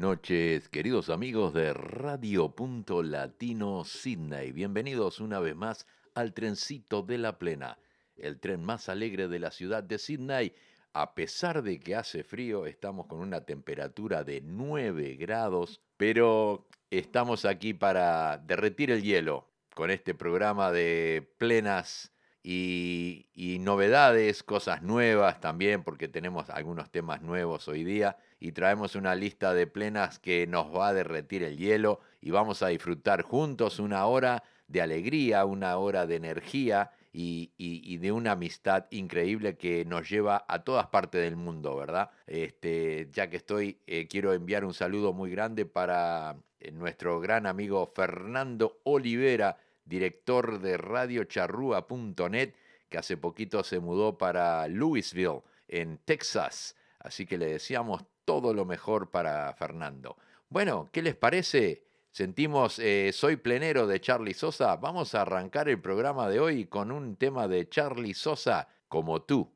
Noches, queridos amigos de Radio Punto Latino Sydney. Bienvenidos una vez más al trencito de la plena, el tren más alegre de la ciudad de Sydney. A pesar de que hace frío, estamos con una temperatura de 9 grados, pero estamos aquí para derretir el hielo con este programa de plenas y, y novedades, cosas nuevas también, porque tenemos algunos temas nuevos hoy día y traemos una lista de plenas que nos va a derretir el hielo y vamos a disfrutar juntos una hora de alegría, una hora de energía y, de una amistad increíble que nos lleva a todas partes del mundo, ¿verdad? Este, ya que estoy, eh, quiero enviar un saludo muy grande para eh, nuestro gran amigo Fernando Olivera, director de radiocharrúa.net, que hace poquito se mudó para Louisville, en Texas. Así que le deseamos todo lo mejor para Fernando. Bueno, ¿qué les parece? Sentimos eh, Soy Plenero de Charlie Sosa. Vamos a arrancar el programa de hoy con un tema de Charlie Sosa, como tú.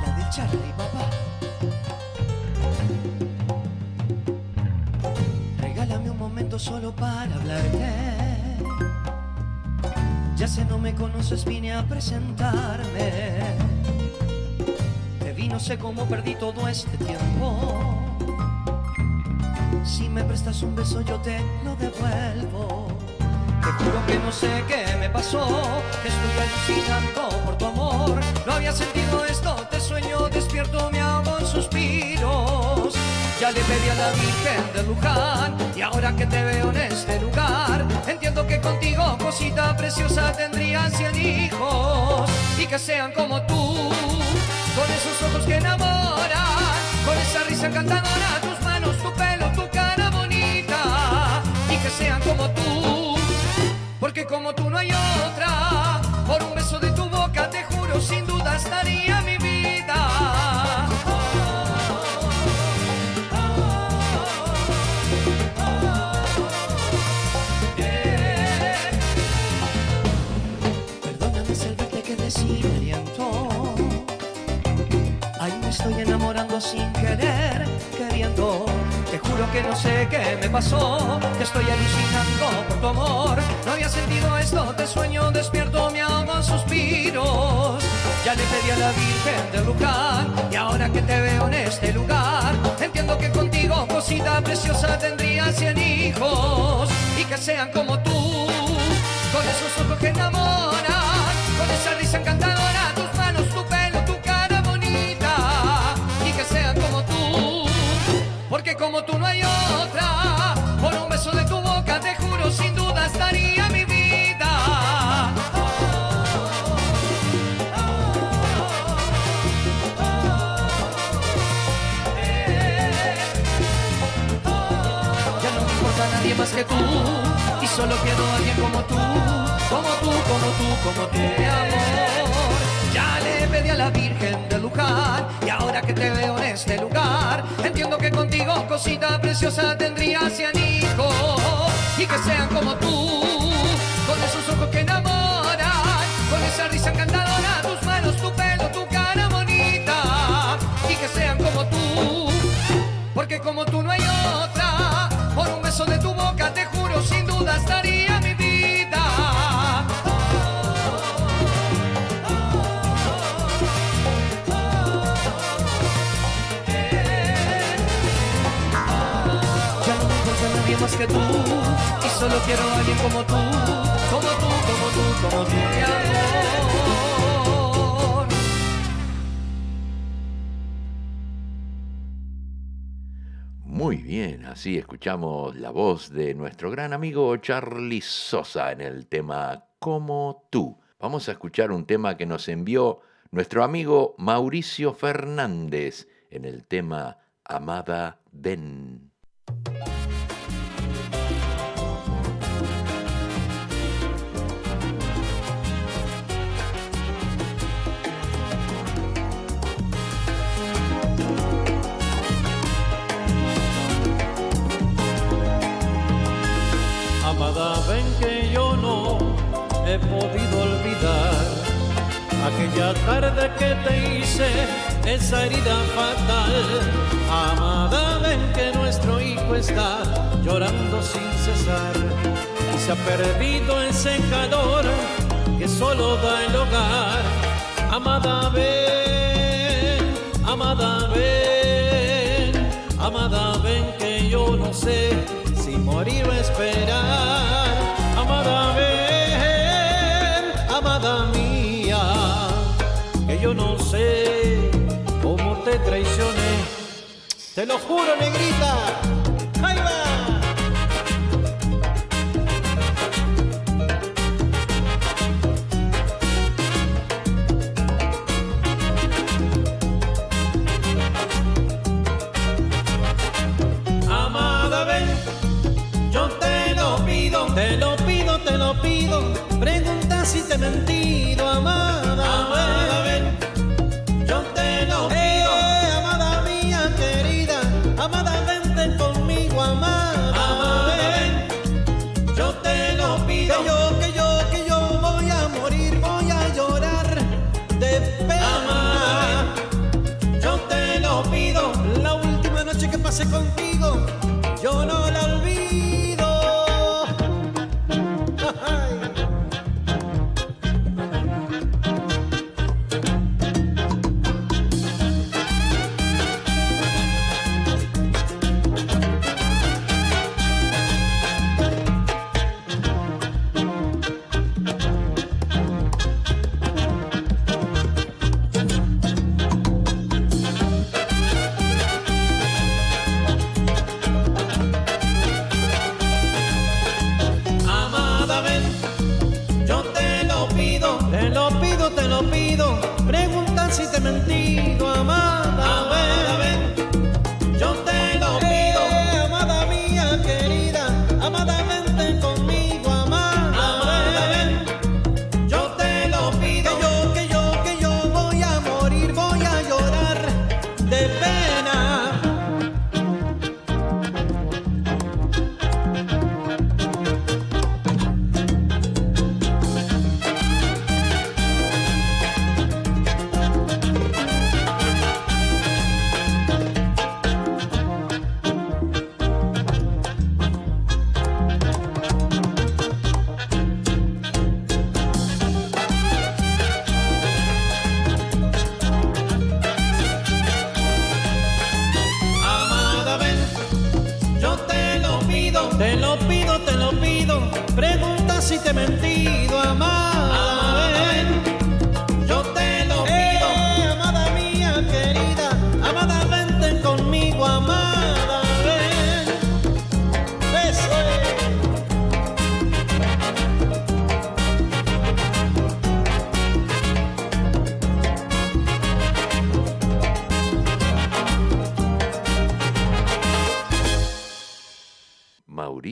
La de papá. Regálame un momento solo para hablarte. Ya sé, no me conoces, vine a presentarme. Te vi, no sé cómo perdí todo este tiempo. Si me prestas un beso, yo te lo devuelvo. Te juro que no sé qué me pasó, estoy alucinando por tu amor. No había sentido esto, te sueño despierto, me hago en suspiros. Ya le pedí a la Virgen de Luján y ahora que te veo en este lugar, entiendo que contigo, cosita preciosa, tendría cien hijos y que sean como tú, con esos ojos que enamoran, con esa risa encantadora, tus manos, tu pelo, tu cara bonita y que sean como tú. Porque como tú no hay otra, por un beso de tu boca te juro sin duda estaría mi que no sé qué me pasó, que estoy alucinando por tu amor. No había sentido esto, te sueño despierto, me en suspiros. Ya le pedí a la Virgen de Luján y ahora que te veo en este lugar, entiendo que contigo, cosita preciosa, tendría cien hijos y que sean como tú, con esos ojos que enamoran, con esa risa encantadora, como tú no hay otra, por un beso de tu boca te juro sin duda estaría mi vida. Ya no me importa nadie más que tú y solo quiero a alguien como tú, como tú, como tú, como tú, mi amor. Ya le pedí a la Virgen de Luján y ahora que te veo en este lugar, entiendo que contigo, cosita preciosa, tendría cien hijos y que sean como tú, con esos ojos que enamoran, con esa risa encantadora, tus manos, tu pelo, tu cara bonita y que sean como tú. Porque como tú no hay otra, por un beso de tu boca te juro sin duda estaría Y solo quiero a alguien como tú, como tú, como tú, como tú. Muy bien, así escuchamos la voz de nuestro gran amigo Charlie Sosa en el tema Como tú. Vamos a escuchar un tema que nos envió nuestro amigo Mauricio Fernández en el tema Amada Ven. Aquella tarde que te hice esa herida fatal. Amada, ven que nuestro hijo está llorando sin cesar y se ha perdido ese calor que solo da el hogar. Amada, ven, amada, ven, amada, ven que yo no sé si morir o esperar. Te traicioné. Te lo juro, negrita. ¡Ahí va! Amada, ven, yo te lo pido, te lo pido, te lo pido. Pregunta si te he mentido, amada.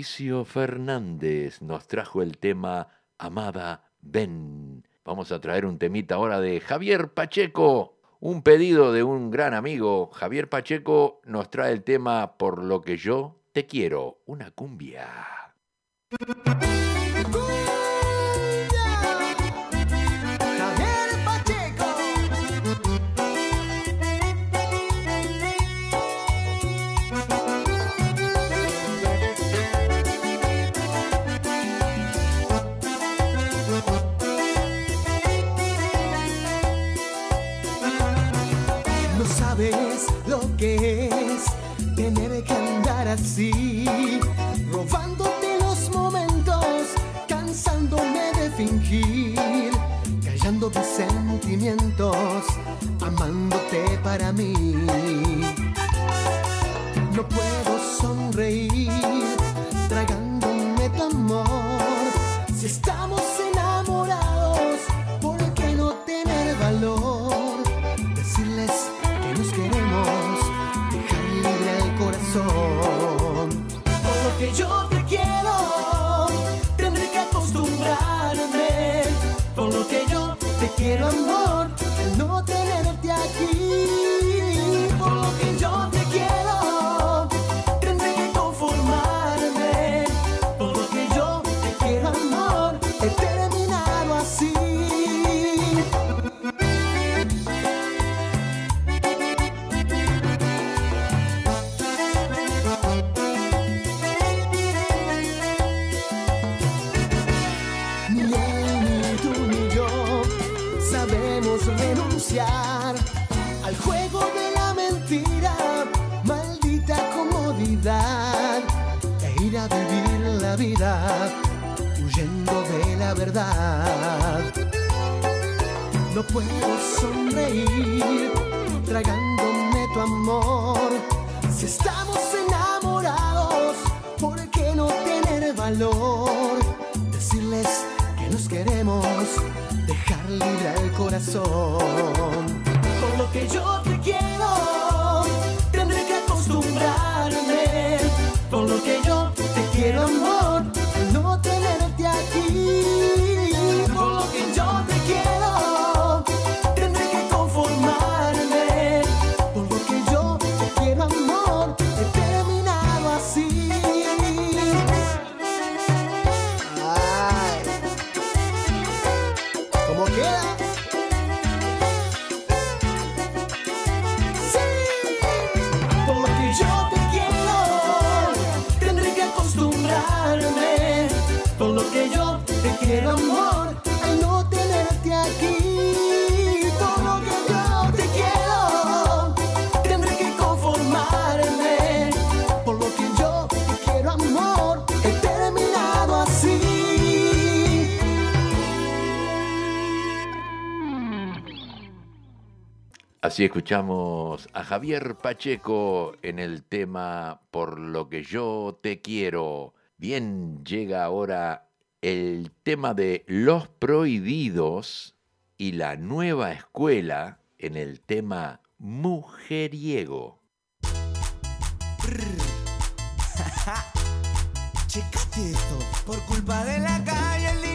Fernández nos trajo el tema Amada Ven. Vamos a traer un temita ahora de Javier Pacheco. Un pedido de un gran amigo. Javier Pacheco nos trae el tema Por lo que yo te quiero, una cumbia. así, robándote los momentos, cansándome de fingir, callando tus sentimientos, amándote para mí. No puedo sonreír, tragándome tu amor, si está verdad. No puedo sonreír tragándome tu amor. Si estamos enamorados, ¿por qué no tener valor? Decirles que nos queremos, dejar libre el corazón. Por lo que yo te quiero, tendré que acostumbrarme. Por lo que yo te quiero, amor, Así escuchamos a Javier Pacheco en el tema Por lo que yo te quiero. Bien, llega ahora el tema de los prohibidos y la nueva escuela en el tema mujeriego. Checate esto. Por culpa de la calle,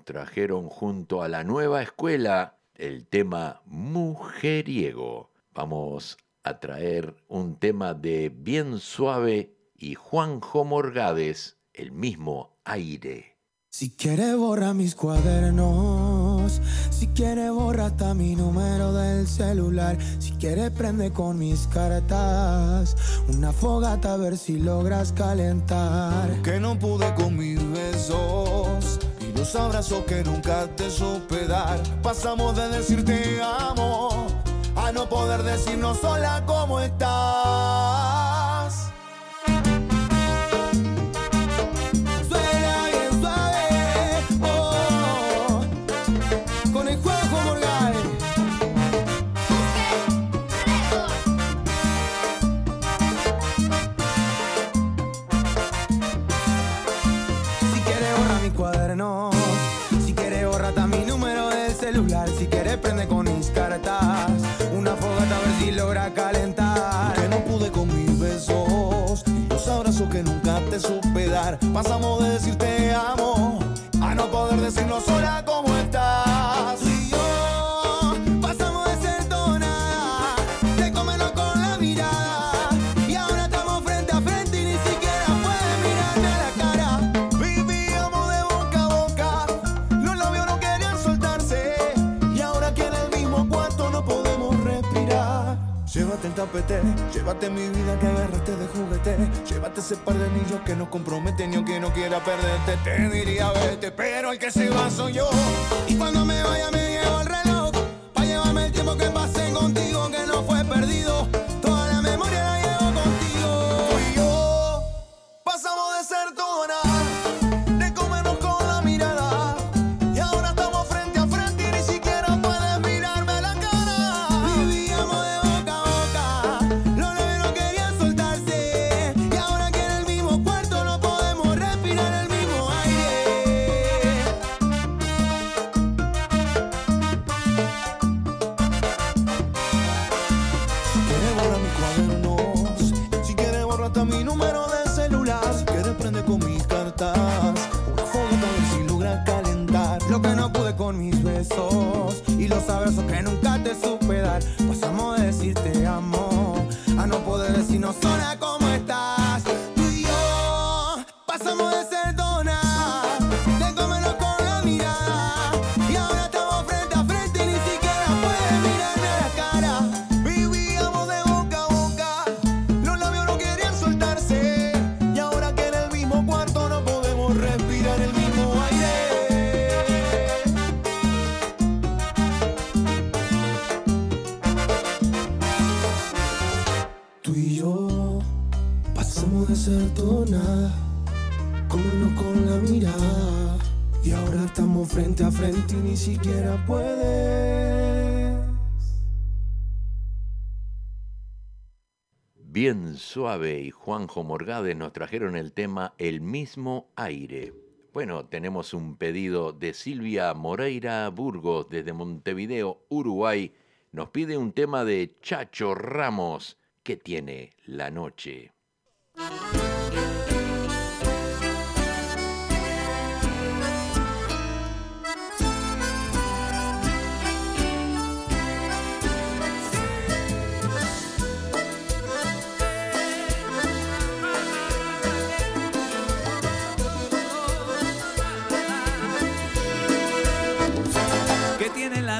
nos trajeron junto a la nueva escuela el tema mujeriego. Vamos a traer un tema de Bien Suave y Juanjo Morgades, el mismo aire. Si quiere borra mis cuadernos, si quiere borra hasta mi número del celular, si quiere prende con mis cartas una fogata a ver si logras calentar. Que no pude con mis besos los abrazos que nunca te supe dar. Pasamos de decir te amo a no poder decirnos sola cómo estás. Que nunca te supe dar. Pasamos de decir te amo a no poder decirnos sola cómo estás. Llévate mi vida que agarraste de juguete. Llévate ese par de anillos que nos comprometen y aunque no quiera perderte, te diría vete. Pero el que se va soy yo. Y cuando me vaya me llevo el reloj, Bien Suave y Juanjo Morgades nos trajeron el tema El mismo aire. Bueno, tenemos un pedido de Silvia Moreira Burgos desde Montevideo, Uruguay. Nos pide un tema de Chacho Ramos que tiene la noche.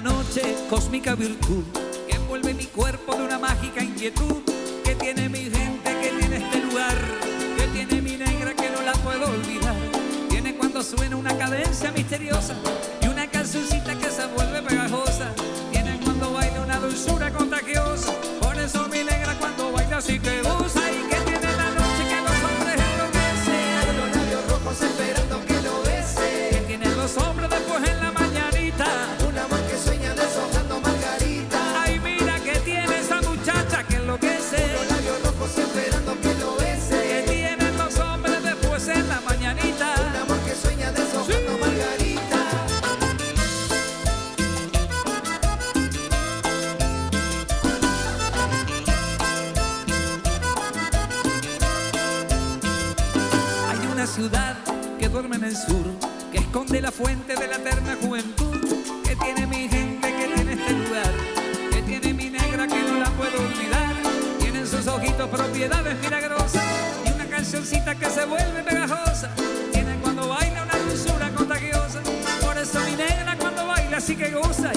Noche cósmica virtud, que envuelve mi cuerpo de una mágica inquietud, que tiene mi gente, que tiene este lugar, que tiene mi negra que no la puedo olvidar, tiene cuando suena una cadencia misteriosa y una cancioncita que se vuelve pegajosa, tiene cuando baila una dulzura contagiosa, por eso mi negra cuando baila así que la fuente de la eterna juventud, que tiene mi gente, que tiene este lugar, que tiene mi negra que no la puedo olvidar, tiene en sus ojitos propiedades milagrosas y una cancioncita que se vuelve pegajosa, tiene cuando baila una dulzura contagiosa, por eso mi negra cuando baila así que goza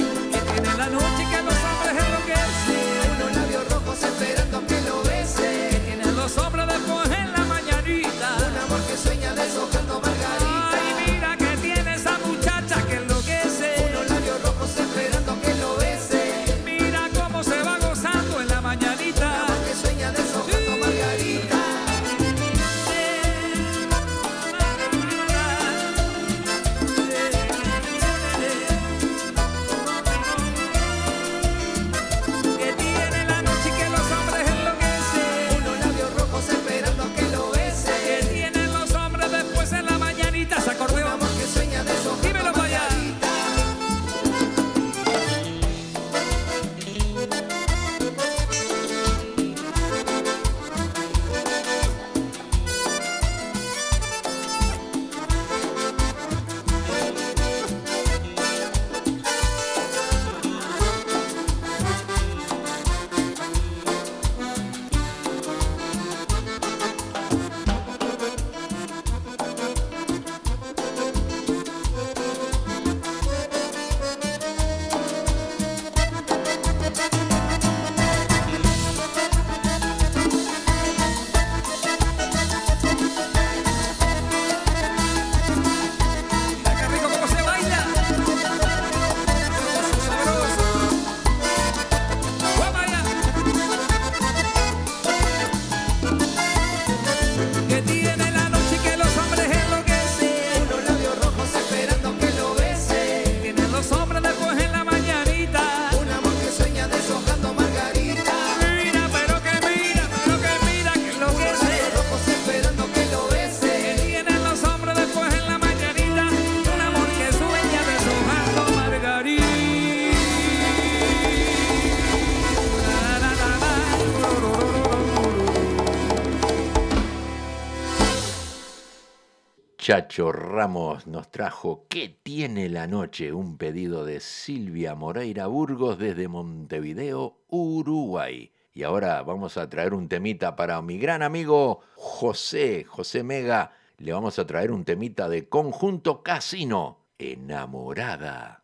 Chacho Ramos nos trajo ¿Qué tiene la noche? Un pedido de Silvia Moreira Burgos desde Montevideo, Uruguay. Y ahora vamos a traer un temita para mi gran amigo José, José Mega. Le vamos a traer un temita de Conjunto Casino, Enamorada.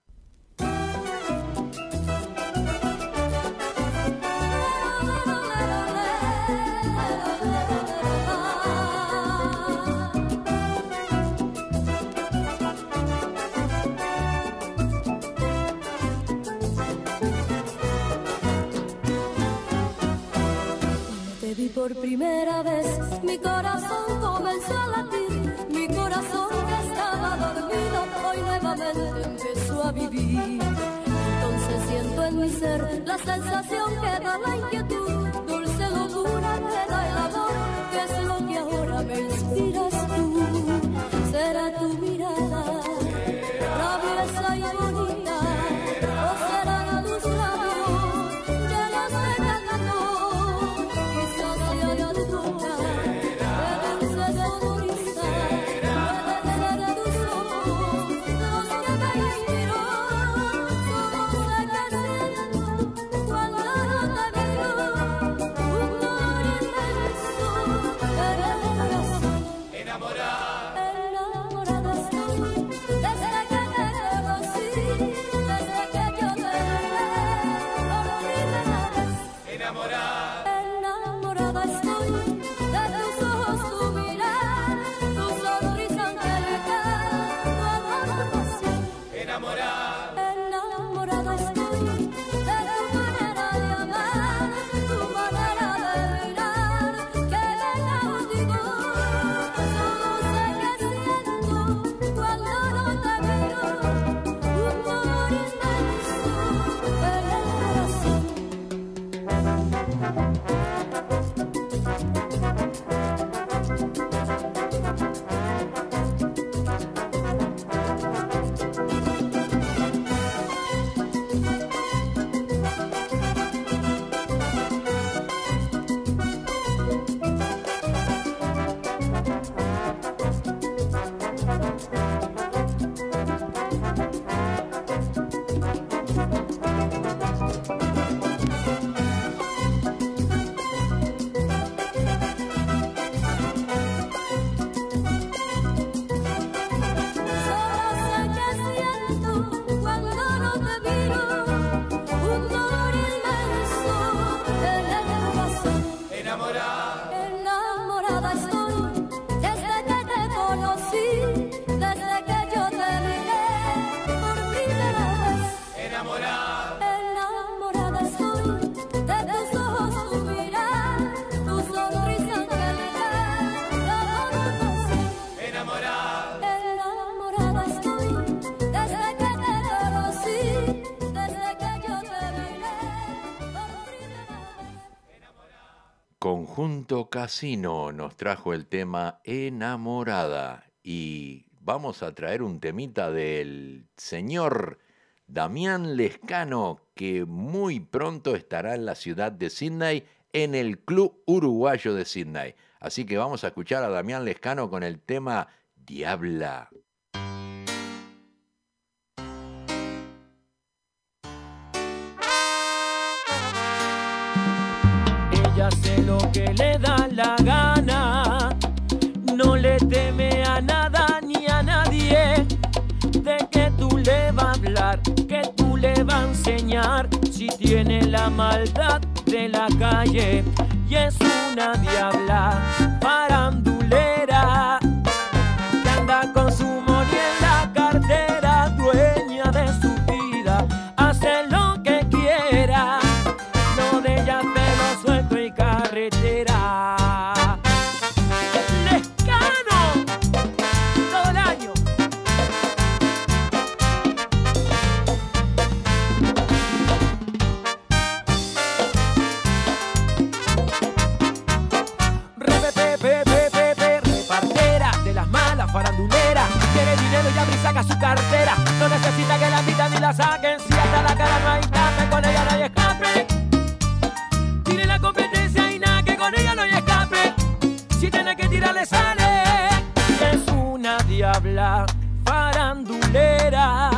Por primera vez, mi corazón comenzó a latir, mi corazón que estaba dormido, hoy nuevamente empezó a vivir. Entonces siento en mi ser la sensación que da la inquietud, dulce locura que da el amor, que es lo que ahora me inspiras tú. Será tu Ahora. Conjunto Casino nos trajo el tema Enamorada y vamos a traer un temita del señor Damián Lescano que muy pronto estará en la ciudad de Sydney en el Club Uruguayo de Sydney. Así que vamos a escuchar a Damián Lescano con el tema Diabla. Lo que le da la gana, no le teme a nada ni a nadie. De que tú le vas a hablar, que tú le vas a enseñar, si tiene la maldad de la calle y es una diabla farandulera que anda con su Repepepepepepe, repartera de las malas faranduleras. Tiene dinero y abre y saca su cartera. No necesita que la invitan ni la saquen. Si hasta la cara no hay tape, con ella no hay escape. Tiene la competencia y nada que con ella no hay escape. Si tiene que tirarle sale. Es una diabla farandulera.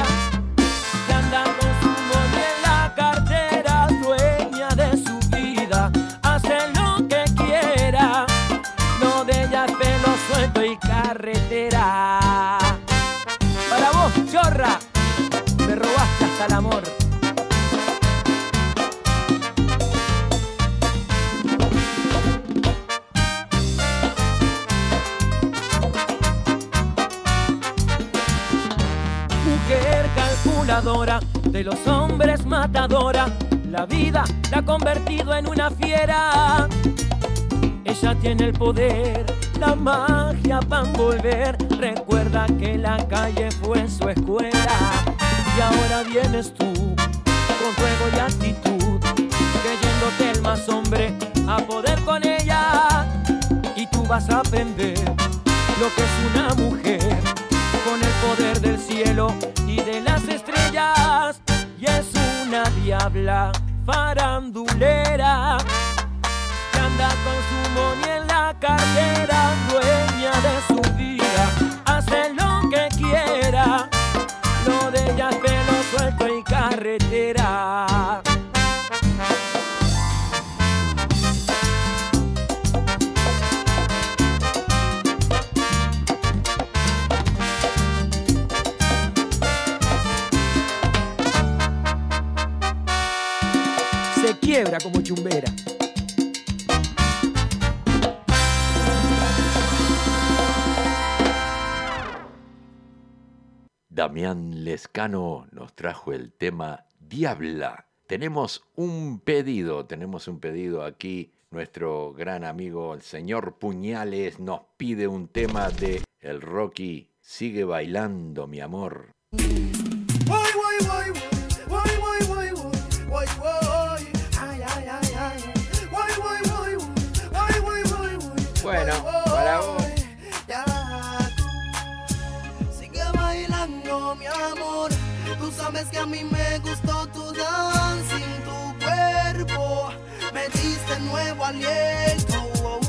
La ha convertido en una fiera. Ella tiene el poder, la magia para volver. Recuerda que la calle fue su escuela. Y ahora vienes tú, con juego y actitud, creyéndote el más hombre, a poder con ella. Y tú vas a aprender lo que es una mujer, con el poder del cielo y de las estrellas. Y es una diabla farandulera que anda con su money en la cartera, quiebra como chumbera. Damián Lescano nos trajo el tema Diabla. Tenemos un pedido, tenemos un pedido aquí. Nuestro gran amigo el señor Puñales nos pide un tema de El Rocky. Sigue bailando, mi amor. Sabes que a mí me gustó tu dancing, tu cuerpo. Me diste nuevo aliento.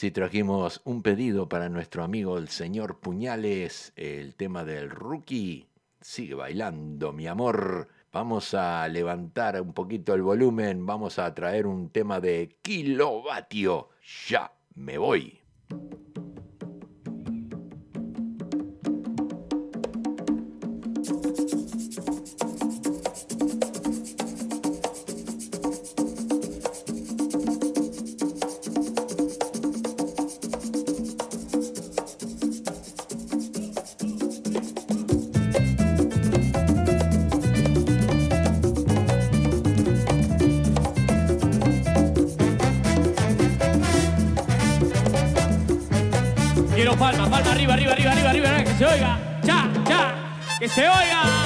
Así trajimos un pedido para nuestro amigo el señor Puñales, el tema del rookie. Sigue bailando, mi amor. Vamos a levantar un poquito el volumen, vamos a traer un tema de kilovatio. Ya me voy. 给我一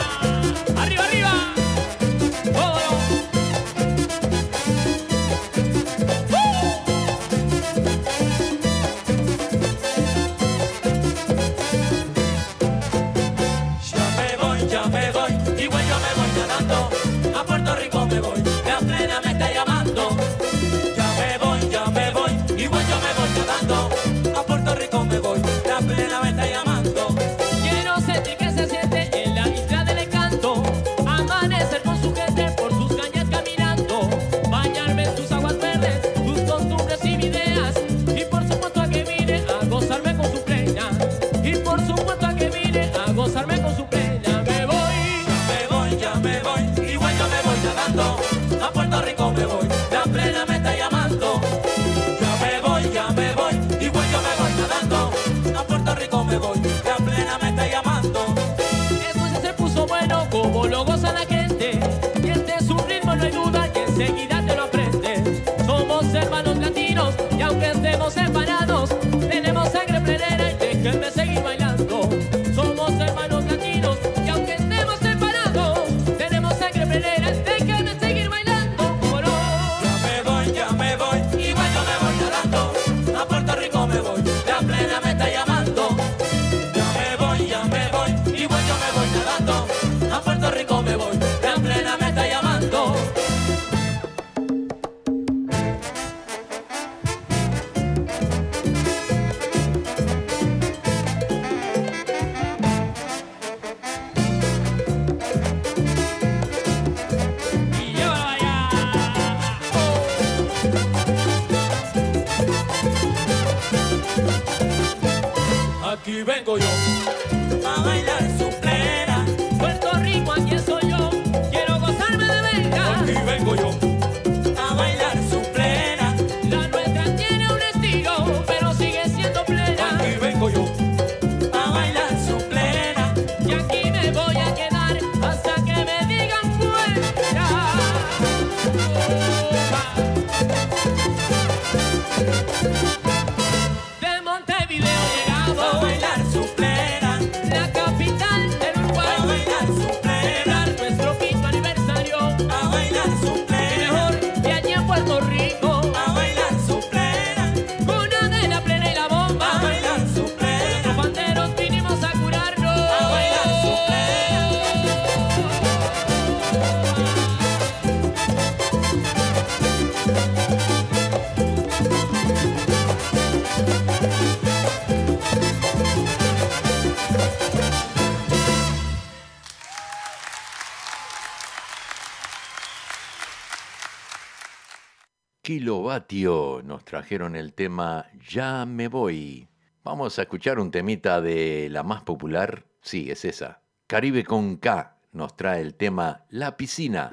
Kilovatio nos trajeron el tema Ya me voy. Vamos a escuchar un temita de la más popular. Sí, es esa. Caribe con K nos trae el tema La piscina.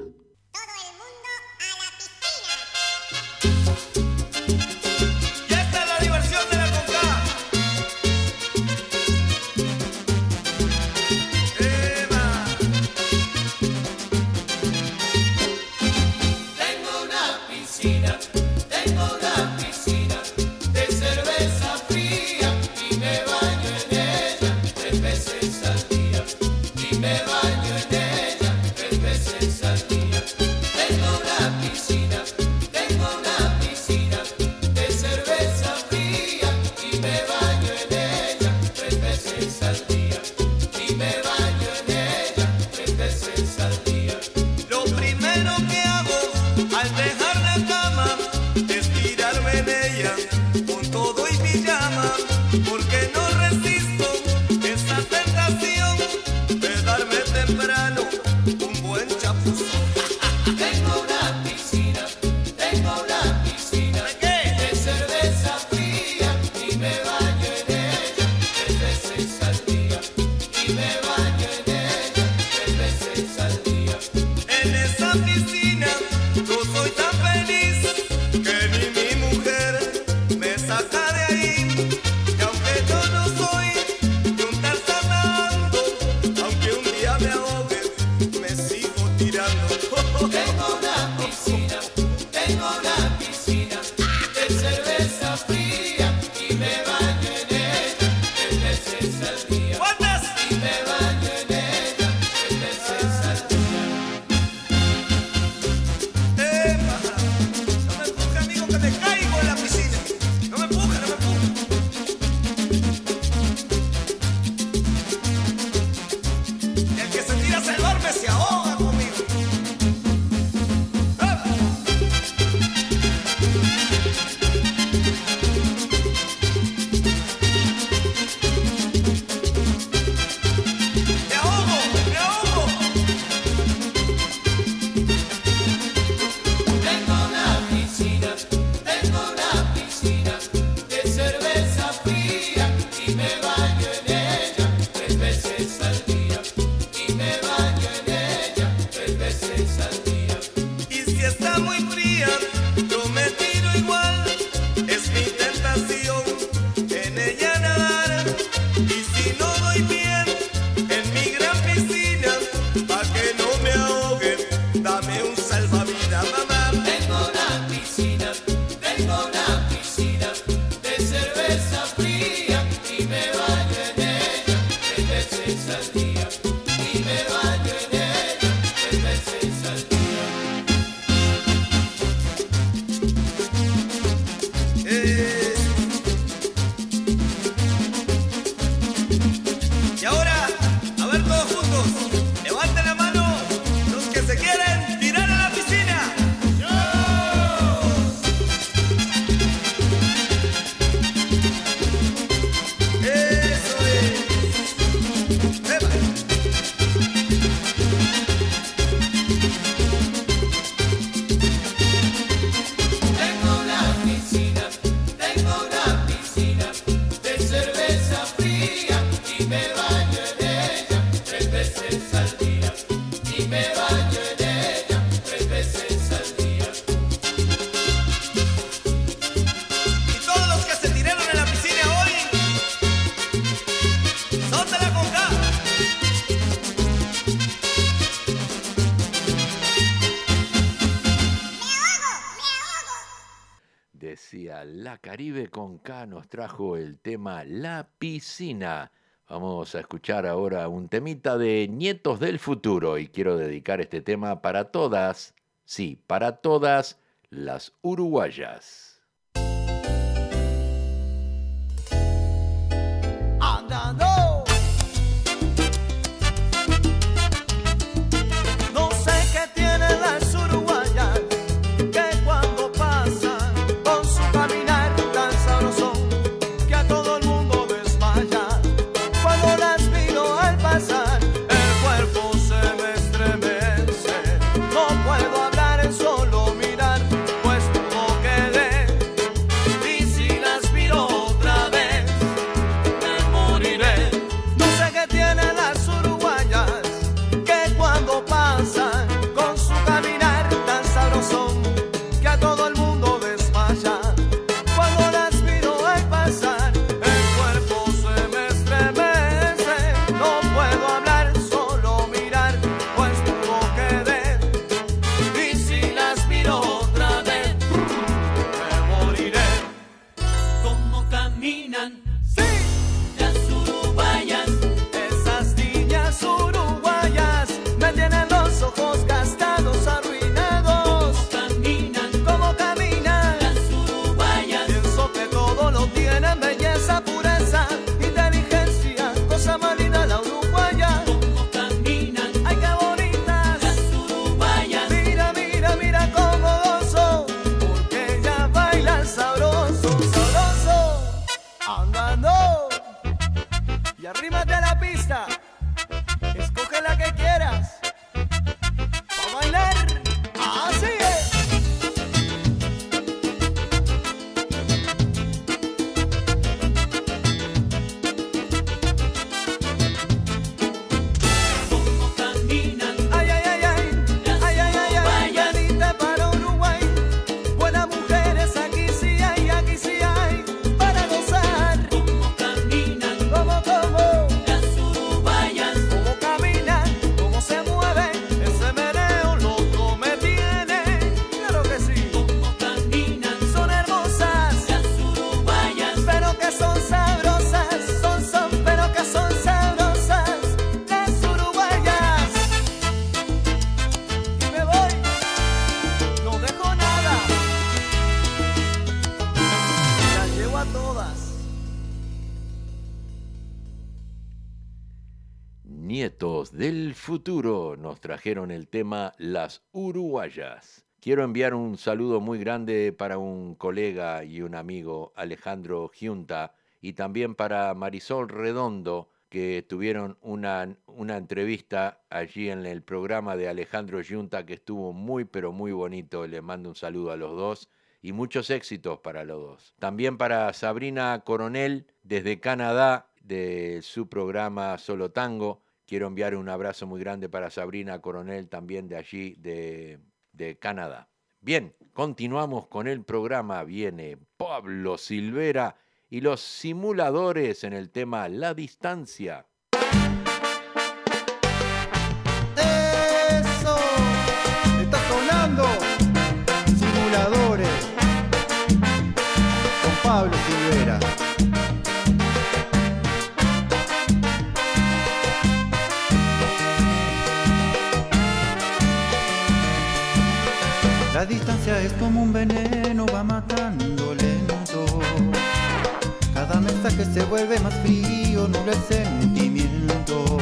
escuchando. nos trajo el tema La piscina. Vamos a escuchar ahora un temita de Nietos del Futuro y quiero dedicar este tema para todas, sí, para todas las uruguayas. Futuro nos trajeron el tema Las Uruguayas. Quiero enviar un saludo muy grande para un colega y un amigo, Alejandro Giunta, y también para Marisol Redondo, que tuvieron una, una entrevista allí en el programa de Alejandro Giunta que estuvo muy pero muy bonito. Le mando un saludo a los dos y muchos éxitos para los dos. También para Sabrina Coronel desde Canadá de su programa Solo Tango. Quiero enviar un abrazo muy grande para Sabrina Coronel también de allí de, de Canadá. Bien, continuamos con el programa. Viene Pablo Silvera y los simuladores en el tema La Distancia. Eso está sonando simuladores con Pablo Silvera. Es como un veneno, va matando lento. Cada mensaje se vuelve más frío, nubla el sentimiento.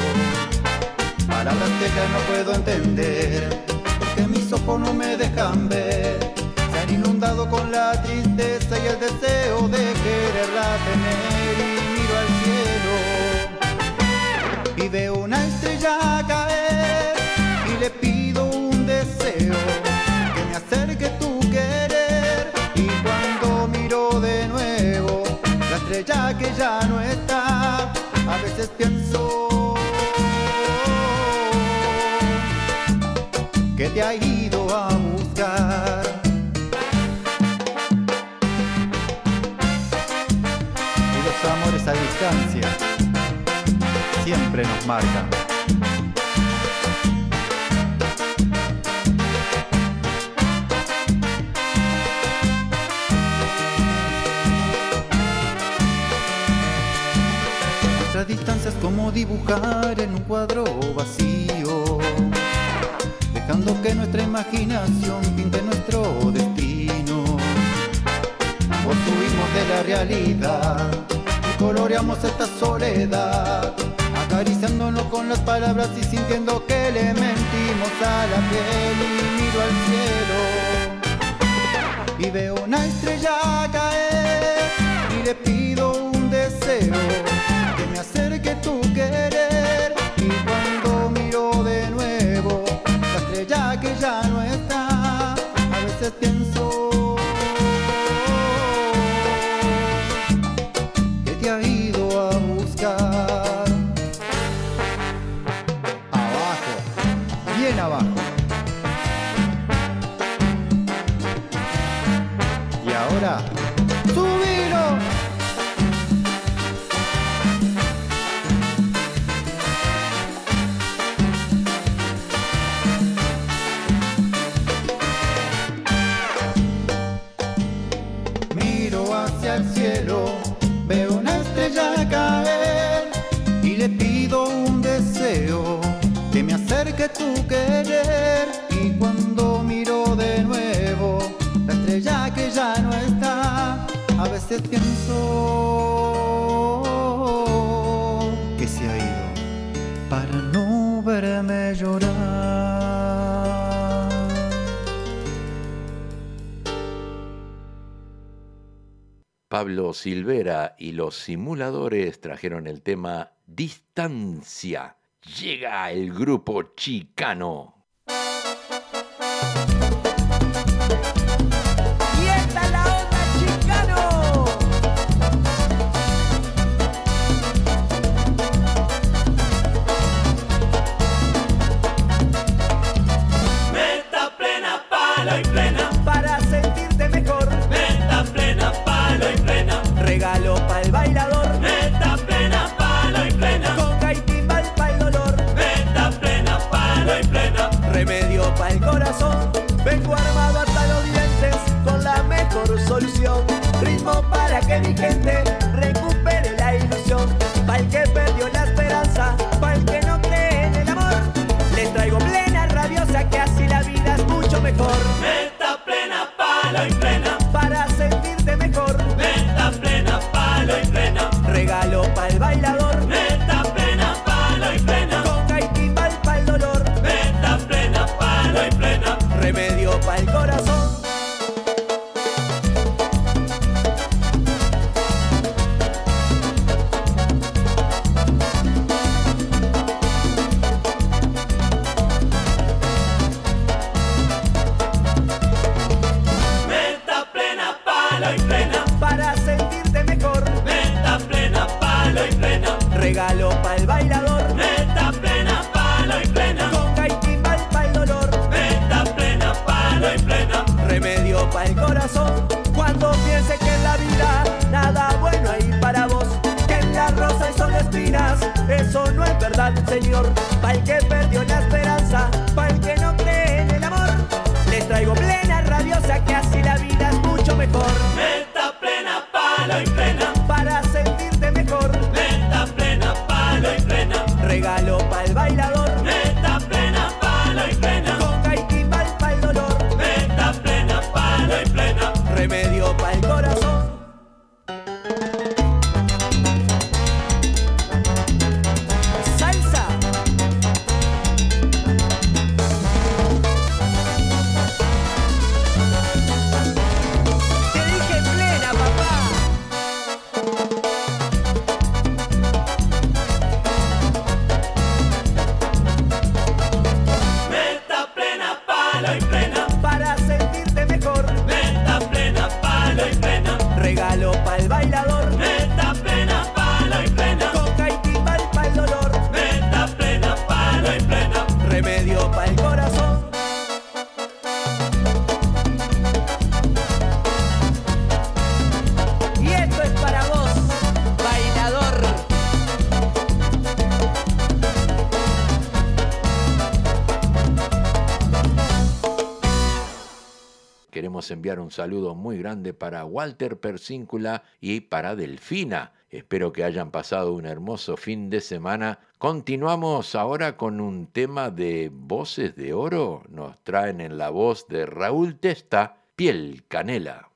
Palabras que ya no puedo entender, porque mis ojos no me dejan ver. Se han inundado con la tristeza y el deseo de quererla tener. Y miro al cielo y veo una estrella caer y le pido un deseo ya no está, a veces pienso que te ha ido a buscar. Y los amores a distancia siempre nos marcan. Como dibujar en un cuadro vacío, dejando que nuestra imaginación pinte nuestro destino. Construimos de la realidad y coloreamos esta soledad, acariciándonos con las palabras y sintiendo que le mentimos a la piel y miro al cielo y veo una estrella caer y le pido Pablo Silvera y los simuladores trajeron el tema Distancia. Llega el grupo chicano. verdad, Señor, para que perdió un saludo muy grande para Walter Persíncula y para Delfina. Espero que hayan pasado un hermoso fin de semana. Continuamos ahora con un tema de voces de oro. Nos traen en la voz de Raúl Testa, Piel Canela.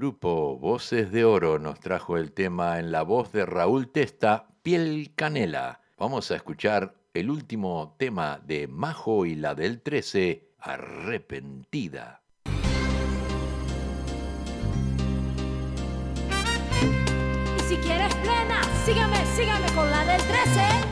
Grupo Voces de Oro nos trajo el tema en la voz de Raúl Testa, Piel Canela. Vamos a escuchar el último tema de Majo y la del 13, Arrepentida. Y si quieres plena, sígueme, sígueme con la del 13.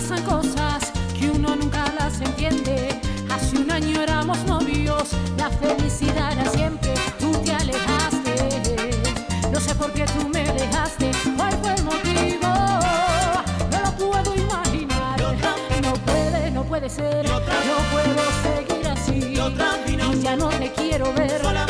Pasan cosas que uno nunca las entiende. Hace un año éramos novios, la felicidad era siempre. Tú te alejaste, no sé por qué tú me dejaste. ¿Cuál fue el motivo? No lo puedo imaginar. No puede, no puede ser. No puedo seguir así. Y ya no te quiero ver.